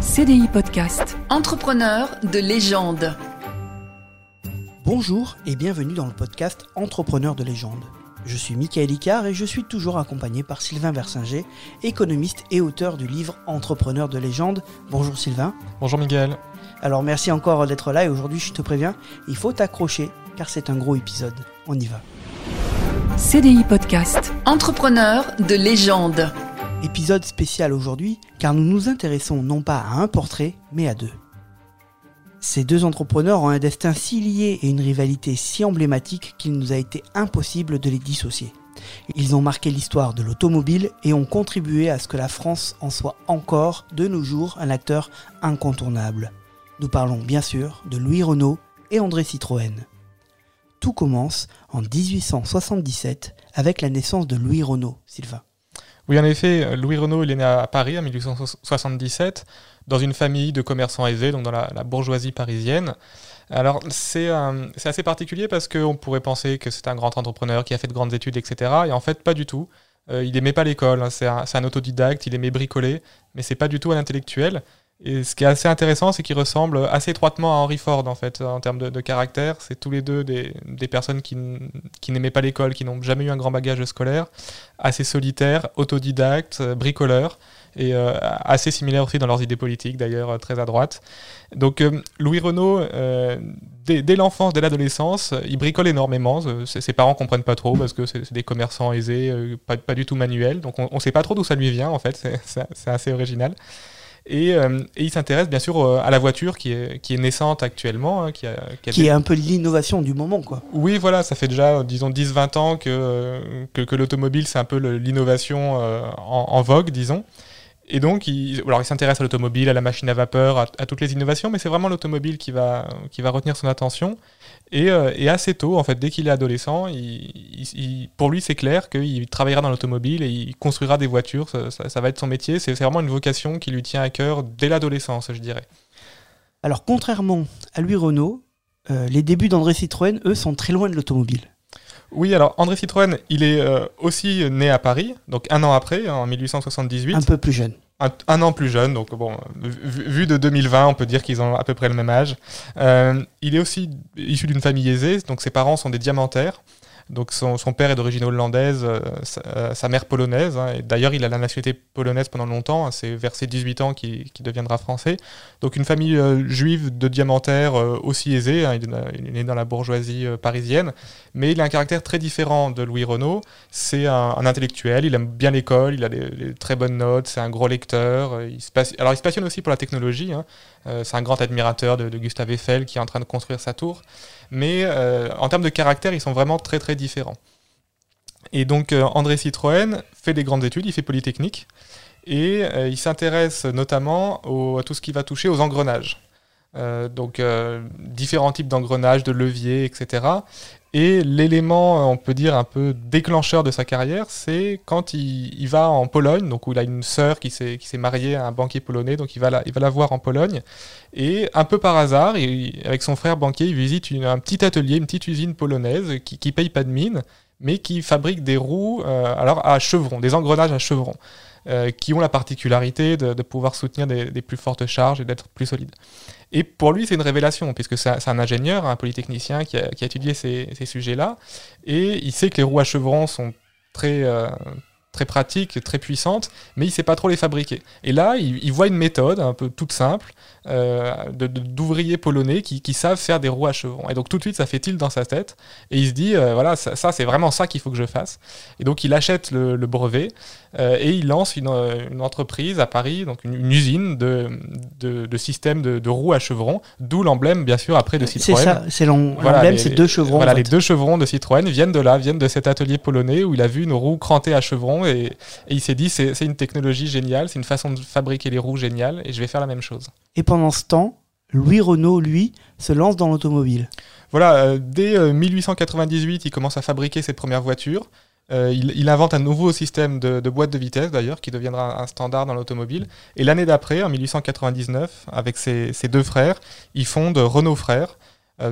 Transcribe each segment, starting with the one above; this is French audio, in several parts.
CDI Podcast. Entrepreneur de légende. Bonjour et bienvenue dans le podcast Entrepreneur de légende. Je suis Michael Icard et je suis toujours accompagné par Sylvain Versinger, économiste et auteur du livre Entrepreneur de légende. Bonjour Sylvain. Bonjour Miguel. Alors merci encore d'être là et aujourd'hui je te préviens, il faut t'accrocher car c'est un gros épisode. On y va. CDI Podcast. Entrepreneur de légende. Épisode spécial aujourd'hui car nous nous intéressons non pas à un portrait mais à deux. Ces deux entrepreneurs ont un destin si lié et une rivalité si emblématique qu'il nous a été impossible de les dissocier. Ils ont marqué l'histoire de l'automobile et ont contribué à ce que la France en soit encore, de nos jours, un acteur incontournable. Nous parlons bien sûr de Louis Renault et André Citroën. Tout commence en 1877 avec la naissance de Louis Renault, Sylvain. Oui, en effet, Louis Renault, il est né à Paris en 1877, dans une famille de commerçants aisés, donc dans la, bourgeoisie parisienne. Alors, c'est assez particulier parce qu'on pourrait penser que c'est un grand entrepreneur qui a fait de grandes études, etc. Et en fait, pas du tout. Euh, il n'aimait pas l'école, hein. c'est un, un, autodidacte, il aimait bricoler, mais c'est pas du tout un intellectuel. Et ce qui est assez intéressant, c'est qu'ils ressemblent assez étroitement à Henry Ford, en fait, en termes de, caractère. C'est tous les deux des, personnes qui, n'aimaient pas l'école, qui n'ont jamais eu un grand bagage scolaire, assez solitaires, autodidactes, euh, bricoleurs, et euh, assez similaires aussi dans leurs idées politiques, d'ailleurs, euh, très à droite. Donc, Louis Renault, dès, dès l'enfance, dès l'adolescence, il bricole énormément. Ses parents comprennent pas trop, parce que c'est des commerçants aisés, pas, pas, du tout manuels. Donc, on ne sait pas trop d'où ça lui vient, en fait. C'est assez original. Euh, et, il s'intéresse bien sûr euh, à la voiture qui est, qui est naissante actuellement. Hein, qui, qui, est un peu l'innovation du moment. quoi. Oui, voilà, ça fait déjà, disons, 10-20 ans que, que, l'automobile, c'est un peu l'innovation euh, en, vogue, disons. Et donc, il, alors il s'intéresse à l'automobile, à la machine à vapeur, à, toutes les innovations, mais c'est vraiment l'automobile qui va, qui va retenir son attention. Euh, et, assez tôt, en fait, dès qu'il est adolescent, pour lui, c'est clair qu'il travaillera dans l'automobile et il construira des voitures. Ça, va être son métier. C'est vraiment une vocation qui lui tient à cœur dès l'adolescence, je dirais. Alors, contrairement à lui, Renault, euh, les débuts d'André Citroën, eux, sont très loin de l'automobile. Oui, alors André Citroën, il est euh, aussi né à Paris, donc un an après, en 1878. Un peu plus jeune un, an plus jeune, donc bon, vu, de 2020, on peut dire qu'ils ont à peu près le même âge. Euh, il est aussi issu d'une famille aisée, donc ses parents sont des diamantaires. Donc son, père est d'origine hollandaise, euh, euh, sa, mère polonaise. Hein, d'ailleurs, il a la nationalité polonaise pendant longtemps. Hein, c'est vers ses 18 ans qu'il deviendra français. Donc une famille euh, juive de diamantaires aussi aisée. Hein, il, est dans la bourgeoisie parisienne. Mais il a un caractère très différent de Louis Renault. C'est un, intellectuel. Il aime bien l'école. Il a des, très bonnes notes. C'est un gros lecteur. Il Alors il se passionne aussi pour la technologie. C'est un grand admirateur de, Gustave Eiffel qui est en train de construire sa tour mais euh, en termes de caractère, ils sont vraiment très très différents. Et donc euh, André Citroën fait des grandes études, il fait Polytechnique, et euh, il s'intéresse notamment à tout ce qui va toucher aux engrenages. Donc différents types d'engrenages, de leviers, etc. Et l'élément, on peut dire, un peu déclencheur de sa carrière, c'est quand il, va en Pologne, donc où il a une sœur qui s'est mariée à un banquier polonais, donc il va, la, il va la voir en Pologne. Et un peu par hasard, avec son frère banquier, il visite un petit atelier, une petite usine polonaise qui, qui paye pas de mine, mais qui fabrique des roues euh, alors à chevron, des engrenages à chevron. Euh, qui ont la particularité de, pouvoir soutenir des, plus fortes charges et d'être plus solides. Et pour lui, c'est une révélation, puisque c'est un ingénieur, un polytechnicien qui a, étudié ces, sujets-là, et il sait que les roues à chevrons sont très, euh, très pratiques, très puissantes, mais il ne sait pas trop les fabriquer. Et là, il, voit une méthode un peu toute simple euh, d'ouvriers polonais qui, savent faire des roues à chevrons. Et donc tout de suite, ça fait tilt dans sa tête, et il se dit, euh, voilà, ça, c'est vraiment ça qu'il faut que je fasse. Et donc il achète le, brevet, euh, et il lance une, entreprise à Paris, donc une, usine de, de, système de, roues à chevrons, d'où l'emblème, bien sûr, après de Citroën. C'est ça, c'est l'emblème, c'est deux chevrons. Voilà, les deux chevrons de Citroën viennent de là, viennent de cet atelier polonais où il a vu une roue crantée à chevrons et, il s'est dit c'est une technologie géniale, c'est une façon de fabriquer les roues géniale et je vais faire la même chose. Et pendant ce temps, Louis Renault, lui, se lance dans l'automobile. Voilà, euh, dès 1898, euh, il commence à fabriquer ses premières voitures. Euh, il, invente un nouveau système de, boîte de vitesse d'ailleurs qui deviendra un standard dans l'automobile. Et l'année d'après, en 1899, avec ses, deux frères, ils fondent Renault Frères,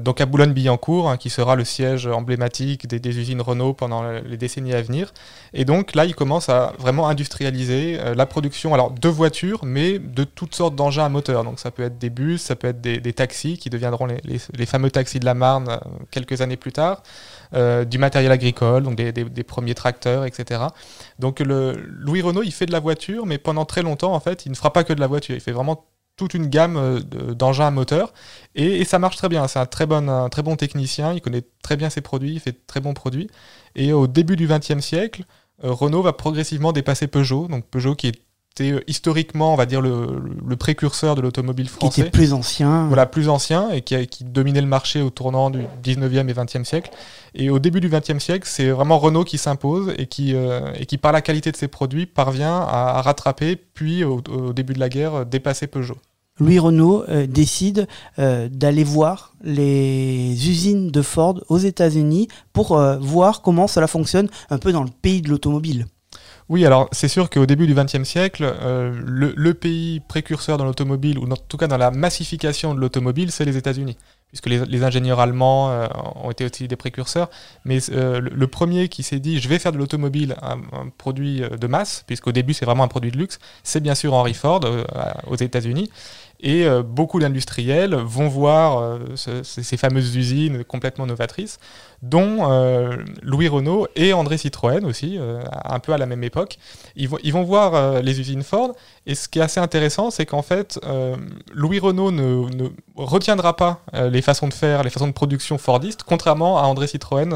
donc à Boulogne-Billancourt, hein, qui sera le siège emblématique des, usines Renault pendant les décennies à venir. Et donc là, ils commencent à vraiment industrialiser euh, la production alors de voitures, mais de toutes sortes d'engins à moteur. Donc ça peut être des bus, ça peut être des, taxis qui deviendront les, fameux taxis de la Marne euh, quelques années plus tard, du matériel agricole, donc des, des, premiers tracteurs, etc. Donc le, Louis Renault, il fait de la voiture, mais pendant très longtemps, en fait, il ne fera pas que de la voiture. Il fait vraiment toute une gamme euh, d'engins à moteur et, ça marche très bien. C'est un très bon, technicien, il connaît très bien ses produits, il fait très bons produits. Et au début du XXe siècle, euh, Renault va progressivement dépasser Peugeot, donc Peugeot qui était euh, historiquement, on va dire, le, précurseur de l'automobile français. Qui était plus ancien. Voilà, plus ancien et qui, qui, dominait le marché au tournant du 19e et 20e siècle. Et au début du 20e siècle, c'est vraiment Renault qui s'impose et qui, et qui, par la qualité de ses produits, parvient à, rattraper, puis au, au, début de la guerre, dépasser Peugeot. Louis Renault euh, décide euh, d'aller voir les usines de Ford aux États-Unis pour euh, voir comment cela fonctionne un peu dans le pays de l'automobile. Oui, alors c'est sûr qu'au début du XXe siècle, le, pays précurseur dans l'automobile, ou en tout cas dans la massification de l'automobile, c'est les États-Unis, puisque les, ingénieurs allemands ont été aussi des précurseurs. Mais le, premier qui s'est dit, je vais faire de l'automobile un, un, produit de masse, puisqu'au début c'est vraiment un produit de luxe, c'est bien sûr Henry Ford aux États-Unis. Et euh, beaucoup d'industriels vont voir euh, ces fameuses usines complètement novatrices, dont euh, Louis Renault et André Citroën aussi, un peu à la même époque. Ils vont, ils vont voir les usines Ford. Et ce qui est assez intéressant, c'est qu'en fait, Louis Renault ne, ne, retiendra pas les façons de faire, les façons de production Fordistes, contrairement à André Citroën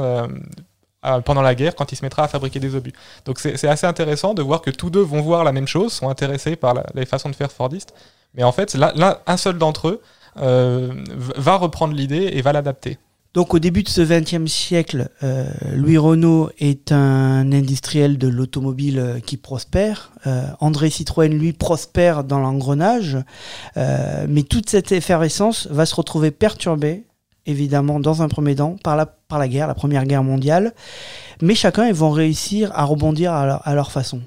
pendant la guerre quand il se mettra à fabriquer des obus. Donc c'est assez intéressant de voir que tous deux vont voir la même chose, sont intéressés par les façons de faire Fordistes, mais en fait, là, un seul d'entre eux euh, va reprendre l'idée et va l'adapter. Donc au début de ce XXe siècle, euh, Louis Renault est un industriel de l'automobile euh, qui prospère. André Citroën, lui, prospère dans l'engrenage. mais toute cette effervescence va se retrouver perturbée, évidemment, dans un premier temps, par la, par la guerre, la Première Guerre mondiale. Mais chacun, ils vont réussir à rebondir à leur façon.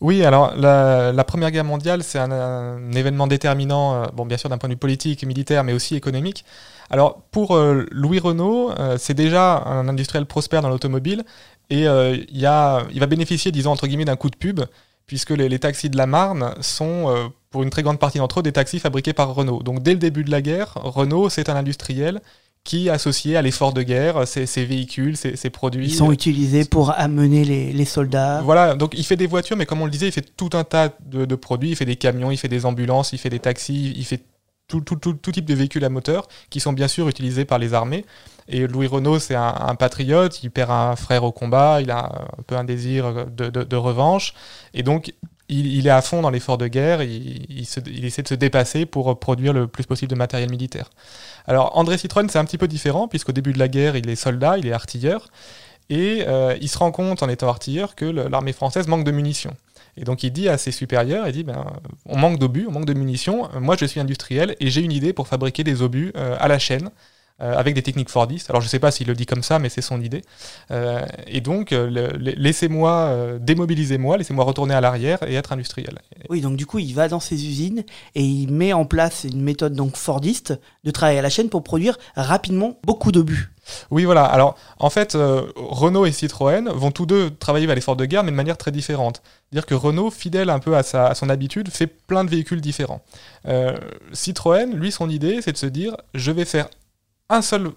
Oui, alors la, Première Guerre mondiale, c'est un, événement déterminant, euh, bien sûr d'un point de vue politique, militaire, mais aussi économique. Alors pour euh, Louis Renault, euh, c'est déjà un industriel prospère dans l'automobile et il, va bénéficier, disons entre guillemets, d'un coup de pub, puisque les, taxis de la Marne sont, pour une très grande partie d'entre eux, des taxis fabriqués par Renault. Donc dès le début de la guerre, Renault, c'est un industriel qui, associé à l'effort de guerre, ces, véhicules, ces, produits. Ils sont utilisés pour amener les, soldats. Voilà, donc il fait des voitures, mais comme on le disait, il fait tout un tas de, produits. Il fait des camions, il fait des ambulances, il fait des taxis, il fait tout, tout, tout, type de véhicules à moteur qui sont bien sûr utilisés par les armées. Et Louis Renault, c'est un, patriote, il perd un frère au combat, il a un peu un désir de, de revanche. Et donc, il, est à fond dans l'effort de guerre, il, essaie de se dépasser pour produire le plus possible de matériel militaire. Alors André Citroën, c'est un petit peu différent, puisqu'au début de la guerre, il est soldat, il est artilleur, et euh, il se rend compte en étant artilleur que l'armée française manque de munitions. Et donc il dit à ses supérieurs, il dit, ben, on manque d'obus, on manque de munitions, moi je suis industriel et j'ai une idée pour fabriquer des obus euh, à la chaîne. Euh, avec des techniques Fordistes. Alors je ne sais pas s'il le dit comme ça, mais c'est son idée. Euh, et donc euh, laissez-moi, démobilisez-moi, laissez-moi retourner à l'arrière et être industriel. Oui, donc du coup il va dans ses usines et il met en place une méthode donc Fordiste de travailler à la chaîne pour produire rapidement beaucoup d'obus. Oui, voilà. Alors, en fait, Renault et Citroën vont tous deux travailler vers l'effort de guerre, mais de manière très différente. C'est-à-dire que Renault, fidèle un peu à, sa, à son habitude, fait plein de véhicules différents. Citroën, lui, son idée, c'est de se dire, je vais faire un seul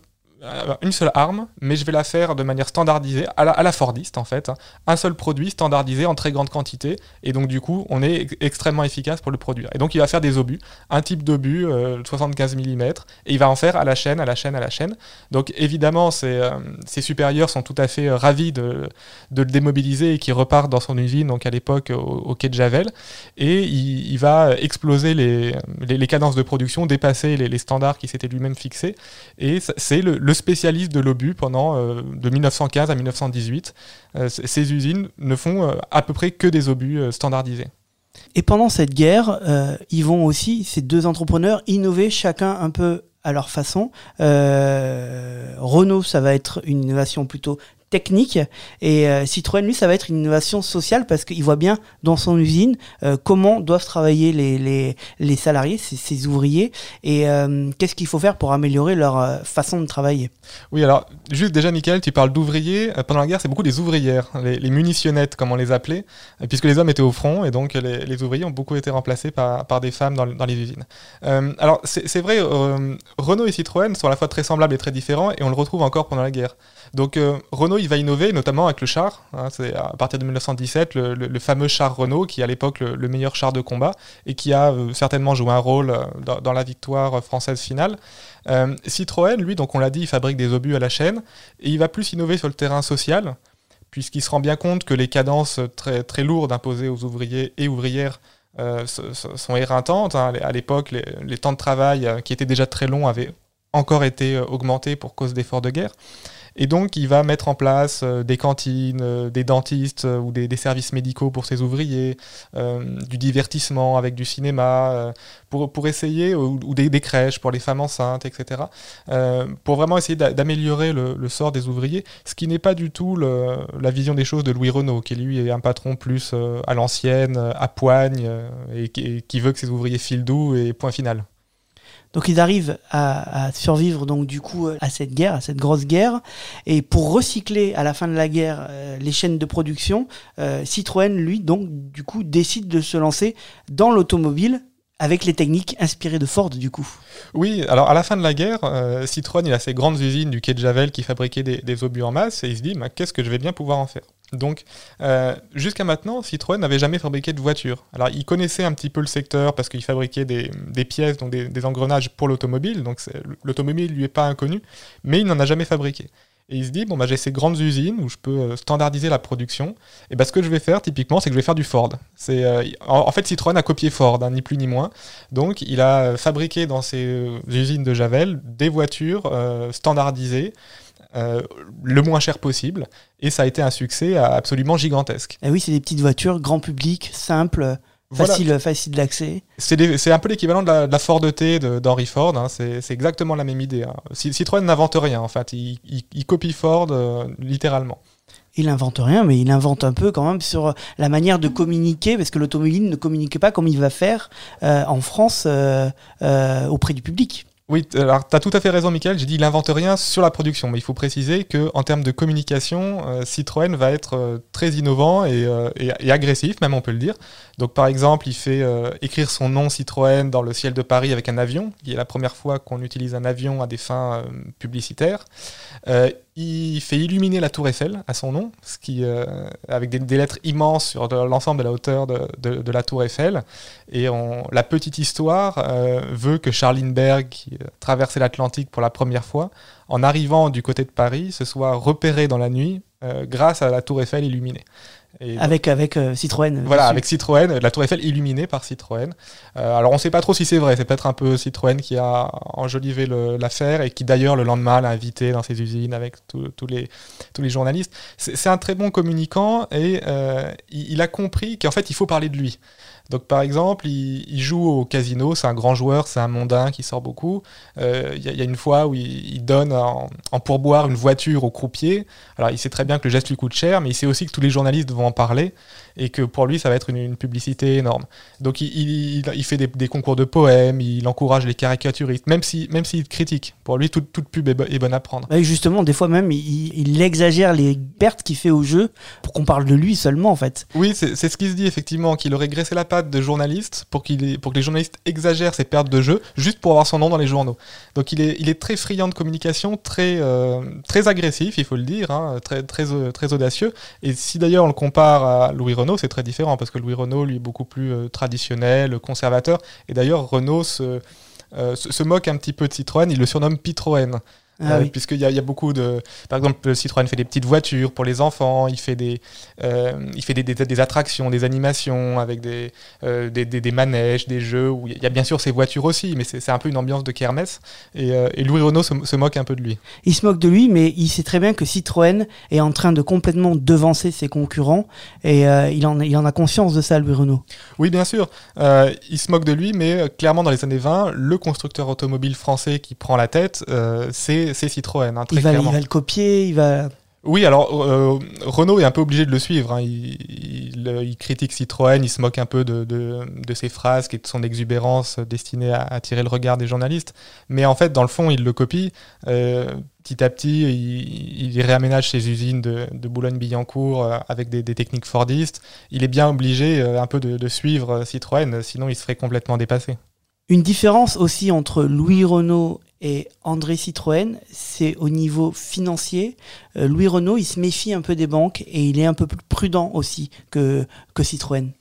une seule arme, mais je vais la faire de manière standardisée, à la, à la Fordiste en fait. Hein. Un seul produit standardisé en très grande quantité, et donc du coup, on est extrêmement efficace pour le produire. Et donc, il va faire des obus, un type d'obus, 75 euh, mm, et il va en faire à la chaîne, à la chaîne, à la chaîne. Donc, évidemment, ses, euh, ses supérieurs sont tout à fait ravis de, de, le démobiliser et qu'il repart dans son usine, donc à l'époque au, quai de Javel, et il, il va exploser les, les, cadences de production, dépasser les, les standards qui s'étaient lui-même fixés, et c'est le spécialiste de l'obus pendant euh, de 1915 à 1918. Euh, ces usines ne font euh, à peu près que des obus standardisés. Et pendant cette guerre, ils vont aussi, ces deux entrepreneurs, innover chacun un peu à leur façon. Renault, ça va être une innovation plutôt technique. Et euh, Citroën, lui, ça va être une innovation sociale parce qu'il voit bien dans son usine euh, comment doivent travailler les, les, les salariés, ces, ces ouvriers, et euh, qu'est-ce qu'il faut faire pour améliorer leur façon de travailler? Oui, alors, juste déjà, Michael, tu parles d'ouvriers. Pendant la guerre, c'est beaucoup des ouvrières, les, les munitionnettes, comme on les appelait, puisque les hommes étaient au front, et donc les, les ouvriers ont beaucoup été remplacés par, par des femmes dans, dans les usines. Alors, c'est vrai, Renault et Citroën sont à la fois très semblables et très différents, et on le retrouve encore pendant la guerre. Donc, euh, Il va innover, notamment avec le char. hein, c'est à partir de 1917, le, fameux char Renault, qui est à l'époque le, le meilleur char de combat, et qui a euh, certainement joué un rôle euh, dans, la victoire française finale. Euh, Citroën, lui, donc on l'a dit, il fabrique des obus à la chaîne, et il va plus innover sur le terrain social, puisqu'il se rend bien compte que les cadences très, très lourdes imposées aux ouvriers et ouvrières euh, sont éreintantes. hein. À l'époque, les, les temps de travail, euh, qui étaient déjà très longs, avaient encore été euh, augmentés pour cause d'efforts de guerre. Et donc, il va mettre en place euh, des cantines, euh, des dentistes euh, ou des, services médicaux pour ses ouvriers, du divertissement avec du cinéma, pour, essayer, ou, des, crèches pour les femmes enceintes, etc. pour vraiment essayer d'a- d'améliorer le, sort des ouvriers, ce qui n'est pas du tout la vision des choses de Louis Renault, qui lui est un patron plus à l'ancienne, à poigne, et, et qui veut que ses ouvriers filent doux et point final. Donc ils arrivent à, survivre donc du coup euh, à cette guerre, à cette grosse guerre. Et pour recycler à la fin de la guerre euh, les chaînes de production, euh, Citroën lui donc du coup décide de se lancer dans l'automobile avec les techniques inspirées de Ford du coup. Oui, alors à la fin de la guerre, Citroën il a ses grandes usines du quai de Javel qui fabriquaient des, obus en masse et il se dit qu'est-ce que je vais bien pouvoir en faire? Donc euh, jusqu'à maintenant, Citroën n'avait jamais fabriqué de voiture. Alors il connaissait un petit peu le secteur parce qu'il fabriquait des, pièces, donc des, engrenages pour l'automobile, donc l'automobile lui est pas inconnu, mais il n'en a jamais fabriqué. Et il se dit, bon, bah, j'ai ces grandes usines où je peux euh, standardiser la production. Et bah, ce que je vais faire, typiquement, c'est que je vais faire du Ford. Euh, en, fait, Citroën a copié Ford, hein, ni plus ni moins. Donc, il a fabriqué dans ses usines de Javel des voitures standardisées, euh, le moins cher possible. Et ça a été un succès euh, absolument gigantesque. Et oui, c'est des petites voitures, grand public, simples, Voilà. facile, facile d'accès. C'est un peu l'équivalent de la, de la Ford T de- d'Henry Ford. hein. C'est exactement la même idée. hein. Ci- Citroën n'invente rien, en fait. Il, il- il copie Ford euh, littéralement. Il invente rien, mais il invente un peu quand même sur la manière de communiquer, parce que l'automobile ne communique pas comme il va faire euh, en France euh, euh, auprès du public. Oui, alors tu tout à fait raison, Michael. J'ai dit il n'invente rien sur la production, mais il faut préciser que en termes de communication, euh, Citroën va être euh, très innovant et, euh, et- et agressif, même on peut le dire. Donc par exemple, il fait écrire son nom Citroën dans le ciel de Paris avec un avion, qui est la première fois qu'on utilise un avion à des fins publicitaires. Il fait illuminer la Tour Eiffel à son nom, euh, avec des, lettres immenses sur l'ensemble de la hauteur de, la Tour Eiffel. Et la petite histoire euh, veut que Charles Lindbergh, qui euh, traversait l'Atlantique pour la première fois, en arrivant du côté de Paris, se soit repéré dans la nuit grâce à la Tour Eiffel illuminée. Et Avec, avec euh, Citroën. voilà, dessus. avec Citroën, la Tour Eiffel illuminée par Citroën. Euh, alors on ne sait pas trop si c'est vrai, c'est peut-être un peu Citroën qui a enjolivé l'affaire et qui d'ailleurs le lendemain l'a invité dans ses usines avec tous les, tous les journalistes. C'est c'est un très bon communicant et euh, il, il a compris qu'en fait il faut parler de lui. Donc par exemple, il, il joue au casino, c'est un grand joueur, c'est un mondain qui sort beaucoup. Euh, Il y, a- il y a une fois où il, il donne en, en pourboire une voiture au croupier. Alors il sait très bien que le geste lui coûte cher, mais il sait aussi que tous les journalistes vont en parler et que pour lui ça va être une, une publicité énorme. Donc il, fait des, des concours de poèmes, il encourage les caricaturistes, même si même s'il critique. Pour lui, toute, toute pub est, bo- est bonne à prendre. Justement, des fois même, il, exagère les pertes qu'il fait au jeu pour qu'on parle de lui seulement, en fait. Oui, c'est ce qui se dit effectivement, qu'il aurait graissé la de journaliste pour, qu'il pour que les journalistes exagèrent ses pertes de jeu, juste pour avoir son nom dans les journaux. Donc il est, il est très friand de communication, très, euh, très agressif, il faut le dire, hein, très, très, euh, très audacieux. Et si d'ailleurs on le compare à Louis Renault, c'est très différent, parce que Louis Renault, lui, est beaucoup plus euh, traditionnel, conservateur. Et d'ailleurs, Renault se, se, se moque un petit peu de Citroën, il le surnomme Pitroën. Ah Euh, oui. Puisqu'il y, a- il y a beaucoup de. Par exemple, Citroën fait des petites voitures pour les enfants, il fait des, euh, il fait des, des- des attractions, des animations avec des, euh, des, des- des manèges, des jeux. Où il y a bien sûr ses voitures aussi, mais c'est c'est un peu une ambiance de kermesse. Et, et Louis Renault se, se moque un peu de lui. Il se moque de lui, mais il sait très bien que Citroën est en train de complètement devancer ses concurrents, et euh, il, en, il en a conscience de ça, Louis Renault. Oui, bien sûr, euh, il se moque de lui, mais euh, clairement, dans les années 20, le constructeur automobile français qui prend la tête, c'est c'est Citroën, hein, très Il va, il clairement. va le copier, il va... Oui, alors euh, Renault est un peu obligé de le suivre. hein. Il, il- il critique Citroën, il se moque un peu de, de- de ses phrases et de son exubérance destinée à attirer le regard des journalistes. Mais en fait, dans le fond, il le copie. Euh, petit à petit, il, il réaménage ses usines de, de Boulogne-Billancourt euh, avec des, des techniques Fordistes. Il est bien obligé euh, un peu de, de suivre Citroën, sinon il se ferait complètement dépasser. Une différence aussi entre Louis Renault et André Citroën, c'est au niveau financier. Euh, Louis Renault, il se méfie un peu des banques et il est un peu plus prudent aussi que, que Citroën.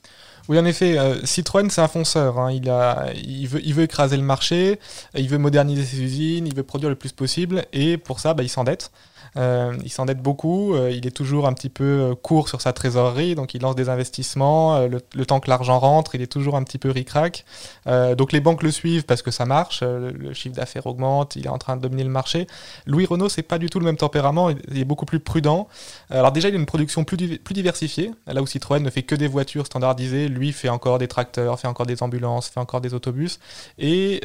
Oui, en effet, euh, Citroën, c'est un fonceur. hein. Il, a, il, veut, il veut écraser le marché, il veut moderniser ses usines, il veut produire le plus possible, et pour ça, bah, il s'endette. Euh, il s'endette beaucoup, euh, il est toujours un petit peu euh, court sur sa trésorerie, donc il lance des investissements, le, temps que l'argent rentre, il est toujours un petit peu ric-rac. Donc les banques le suivent parce que ça marche, le chiffre d'affaires augmente, il est en train de dominer le marché. Louis Renault, c'est pas du tout le même tempérament, il est beaucoup plus prudent. Alors déjà, il a une production plus, plus diversifiée, là où Citroën ne fait que des voitures standardisées, lui fait encore des tracteurs, fait encore des ambulances, fait encore des autobus, et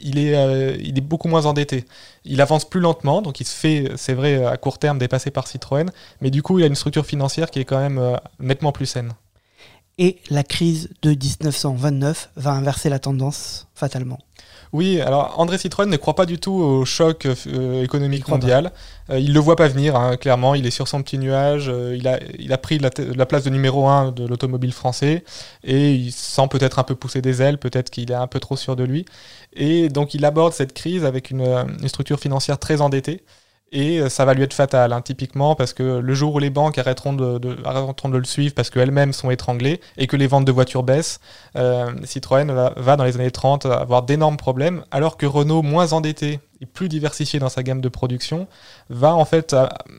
il, est, il est beaucoup moins endetté. Il avance plus lentement, donc il se fait, c'est vrai, à court terme dépassé par Citroën, mais du coup, il a une structure financière qui est quand même euh, nettement plus saine. Et la crise de 1929 va inverser la tendance fatalement? Oui, alors André Citroën ne croit pas du tout au choc euh, économique mondial. Euh, il le voit pas venir, hein, clairement. Il est sur son petit nuage. euh, il, a, il a pris la, place de numéro un de l'automobile français et il sent peut-être un peu pousser des ailes, peut-être qu'il est un peu trop sûr de lui. Et donc il aborde cette crise avec une, euh, une structure financière très endettée. Et euh, ça va lui être fatal, hein, typiquement, parce que le jour où les banques arrêteront de, le suivre parce qu'elles-mêmes sont étranglées et que les ventes de voitures baissent, euh, Citroën va, dans les années 30 avoir d'énormes problèmes, alors que Renault, moins endetté et plus diversifié dans sa gamme de production, va en fait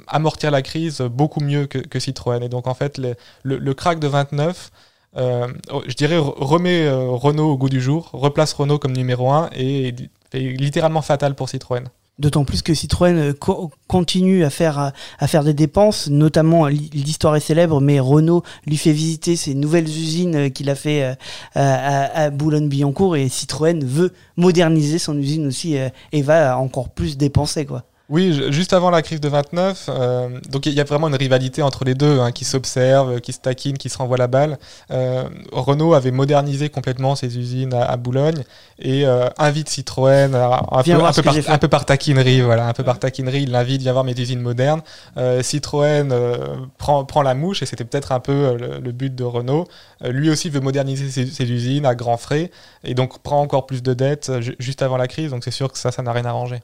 amortir la crise beaucoup mieux que, Citroën. Et donc en fait, le, le, crack de 29, euh, je dirais, re- remet euh, Renault au goût du jour, replace Renault comme numéro 1 et est littéralement fatal pour Citroën. D'autant plus que Citroën euh, co- continue à faire, à, faire des dépenses, notamment l- l'histoire est célèbre, mais Renault lui fait visiter ses nouvelles usines euh, qu'il a fait euh, à, à Boulogne-Billancourt et Citroën veut moderniser son usine aussi euh, et va encore plus dépenser quoi. Oui, ju- juste avant la crise de 29, euh, donc il y a vraiment une rivalité entre les deux hein, qui s'observent, qui se taquinent, qui se renvoient la balle. Euh, Renault avait modernisé complètement ses usines à, à Boulogne et euh, invite Citroën à- un, peu, un, par, j'ai fait. un peu par taquinerie, voilà, un peu par taquinerie, il l'invite, viens voir mes usines modernes. Citroën prend, prend la mouche et c'était peut-être un peu le, le but de Renault. Lui aussi veut moderniser ses, ses usines à grands frais et donc prend encore plus de dettes ju- juste avant la crise. Donc c'est sûr que ça, ça n'a rien arrangé.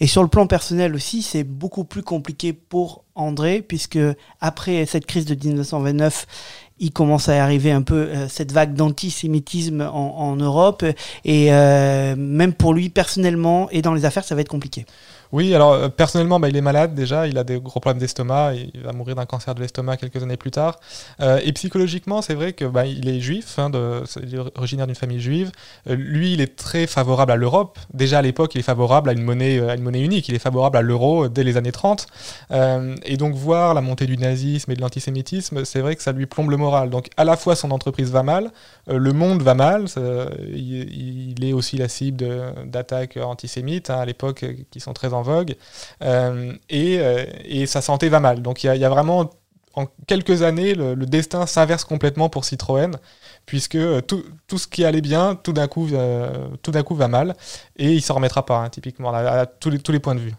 Et sur le plan personnel aussi, c'est beaucoup plus compliqué pour André, puisque après cette crise de 1929, il commence à arriver un peu euh, cette vague d'antisémitisme en, Europe, et euh, même pour lui personnellement et dans les affaires, ça va être compliqué. Oui, alors euh, personnellement, bah, il est malade déjà, il a des gros problèmes d'estomac, il va mourir d'un cancer de l'estomac quelques années plus tard. Euh, et psychologiquement, c'est vrai que bah, est juif, hein, est originaire d'une famille juive. Euh, lui, il est très favorable à l'Europe. Déjà à l'époque, il est favorable à une monnaie, unique. Il est favorable à l'euro dès les années 30. Euh, et donc voir la montée du nazisme et de l'antisémitisme, c'est vrai que ça lui plombe le moral. Donc à la fois son entreprise va mal, le monde va mal. il, est aussi la cible d'attaques antisémites hein, à l'époque qui sont très en vogue. Euh, et, euh, et sa santé va mal. Donc il y a, vraiment, en quelques années, le, destin s'inverse complètement pour Citroën, puisque euh, tout, tout ce qui allait bien, tout d'un coup, tout d'un coup va mal, et il s'en remettra pas, hein, typiquement, à, à tous, les, tous les points de vue.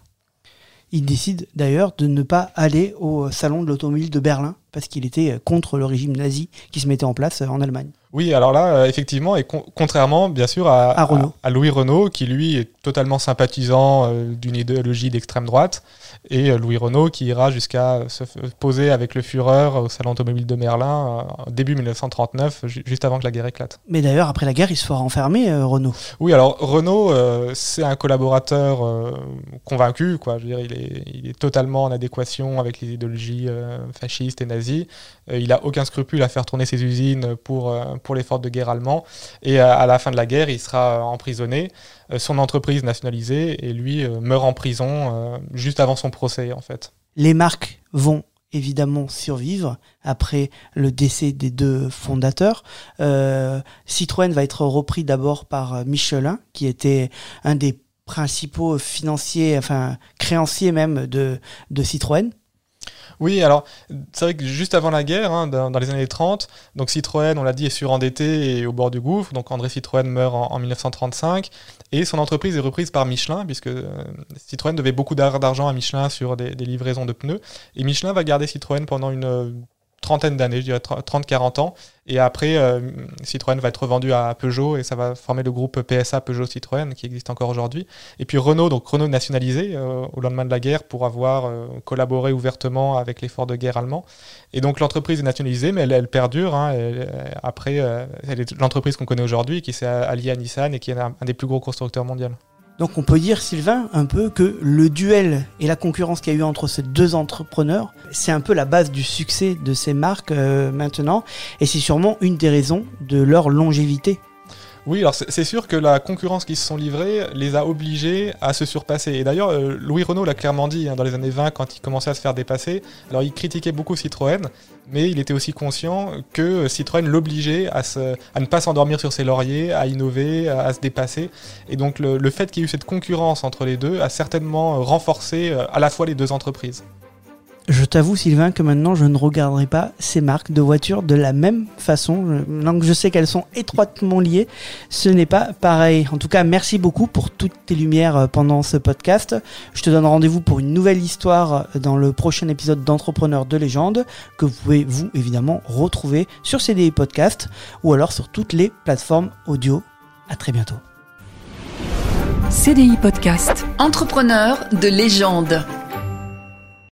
Il décide d'ailleurs de ne pas aller au salon de l'automobile de Berlin, parce qu'il était euh, contre le régime nazi qui se mettait en place euh, en Allemagne. Oui, alors là, euh, effectivement, et con- contrairement, bien sûr, à, À à Louis Renault, qui lui est totalement sympathisant euh, d'une idéologie d'extrême droite, et euh, Louis Renault qui ira jusqu'à se poser avec le Führer au salon automobile de Merlin euh, début 1939, ju- juste avant que la guerre éclate. Mais d'ailleurs, après la guerre, il se fera enfermer, euh, Renault. Oui, alors Renault, c'est un collaborateur convaincu, quoi. Je veux dire, il est, il est totalement en adéquation avec les idéologies fascistes et nazies. Euh, il a aucun scrupule à faire tourner ses usines pour, euh, pour l'effort de guerre allemand. Et à, à la fin de la guerre, il sera euh, emprisonné, euh, son entreprise nationalisée, et lui euh, meurt en prison euh, juste avant son procès, en fait. Les marques vont évidemment survivre après le décès des deux fondateurs. Euh, Citroën va être repris d'abord par euh, Michelin, qui était un des principaux financiers, enfin créanciers même de, de Citroën. Oui, alors c'est vrai que juste avant la guerre, hein, dans, les années 30, donc Citroën, on l'a dit, est surendetté et au bord du gouffre. Donc André Citroën meurt en, en 1935 et son entreprise est reprise par Michelin puisque euh, Citroën devait beaucoup d'argent à Michelin sur des, des, livraisons de pneus. Et Michelin va garder Citroën pendant une trentaine d'années, je dirais 30-40 ans. Et après, euh, Citroën va être vendu à Peugeot et ça va former le groupe PSA Peugeot Citroën qui existe encore aujourd'hui. Et puis Renault, donc Renault nationalisé euh, au lendemain de la guerre pour avoir euh, collaboré ouvertement avec l'effort de guerre allemand. Et donc l'entreprise est nationalisée, mais elle, perdure. Hein, après, elle est l'entreprise qu'on connaît aujourd'hui qui s'est alliée à Nissan et qui est un, un des plus gros constructeurs mondiaux. Donc on peut dire, Sylvain, un peu que le duel et la concurrence qu'il y a eu entre ces deux entrepreneurs, c'est un peu la base du succès de ces marques euh, maintenant, et c'est sûrement une des raisons de leur longévité. Oui, alors c'est sûr que la concurrence qui se sont livrés les a obligés à se surpasser. Et d'ailleurs, euh, Louis Renault l'a clairement dit hein, dans les années 20 quand il commençait à se faire dépasser. Alors il critiquait beaucoup Citroën, mais il était aussi conscient que Citroën l'obligeait à, ne pas s'endormir sur ses lauriers, à innover, à, se dépasser. Et donc le, le fait qu'il y ait eu cette concurrence entre les deux a certainement renforcé euh, à la fois les deux entreprises. Je t'avoue, Sylvain, que maintenant je ne regarderai pas ces marques de voitures de la même façon. Donc je sais qu'elles sont étroitement liées. Ce n'est pas pareil. En tout cas, merci beaucoup pour toutes tes lumières euh, pendant ce podcast. Je te donne rendez-vous pour une nouvelle histoire dans le prochain épisode d'Entrepreneurs de légende que vous pouvez, vous, évidemment, retrouver sur CDI Podcast ou alors sur toutes les plateformes audio. À très bientôt. CDI Podcast. Entrepreneurs de légende.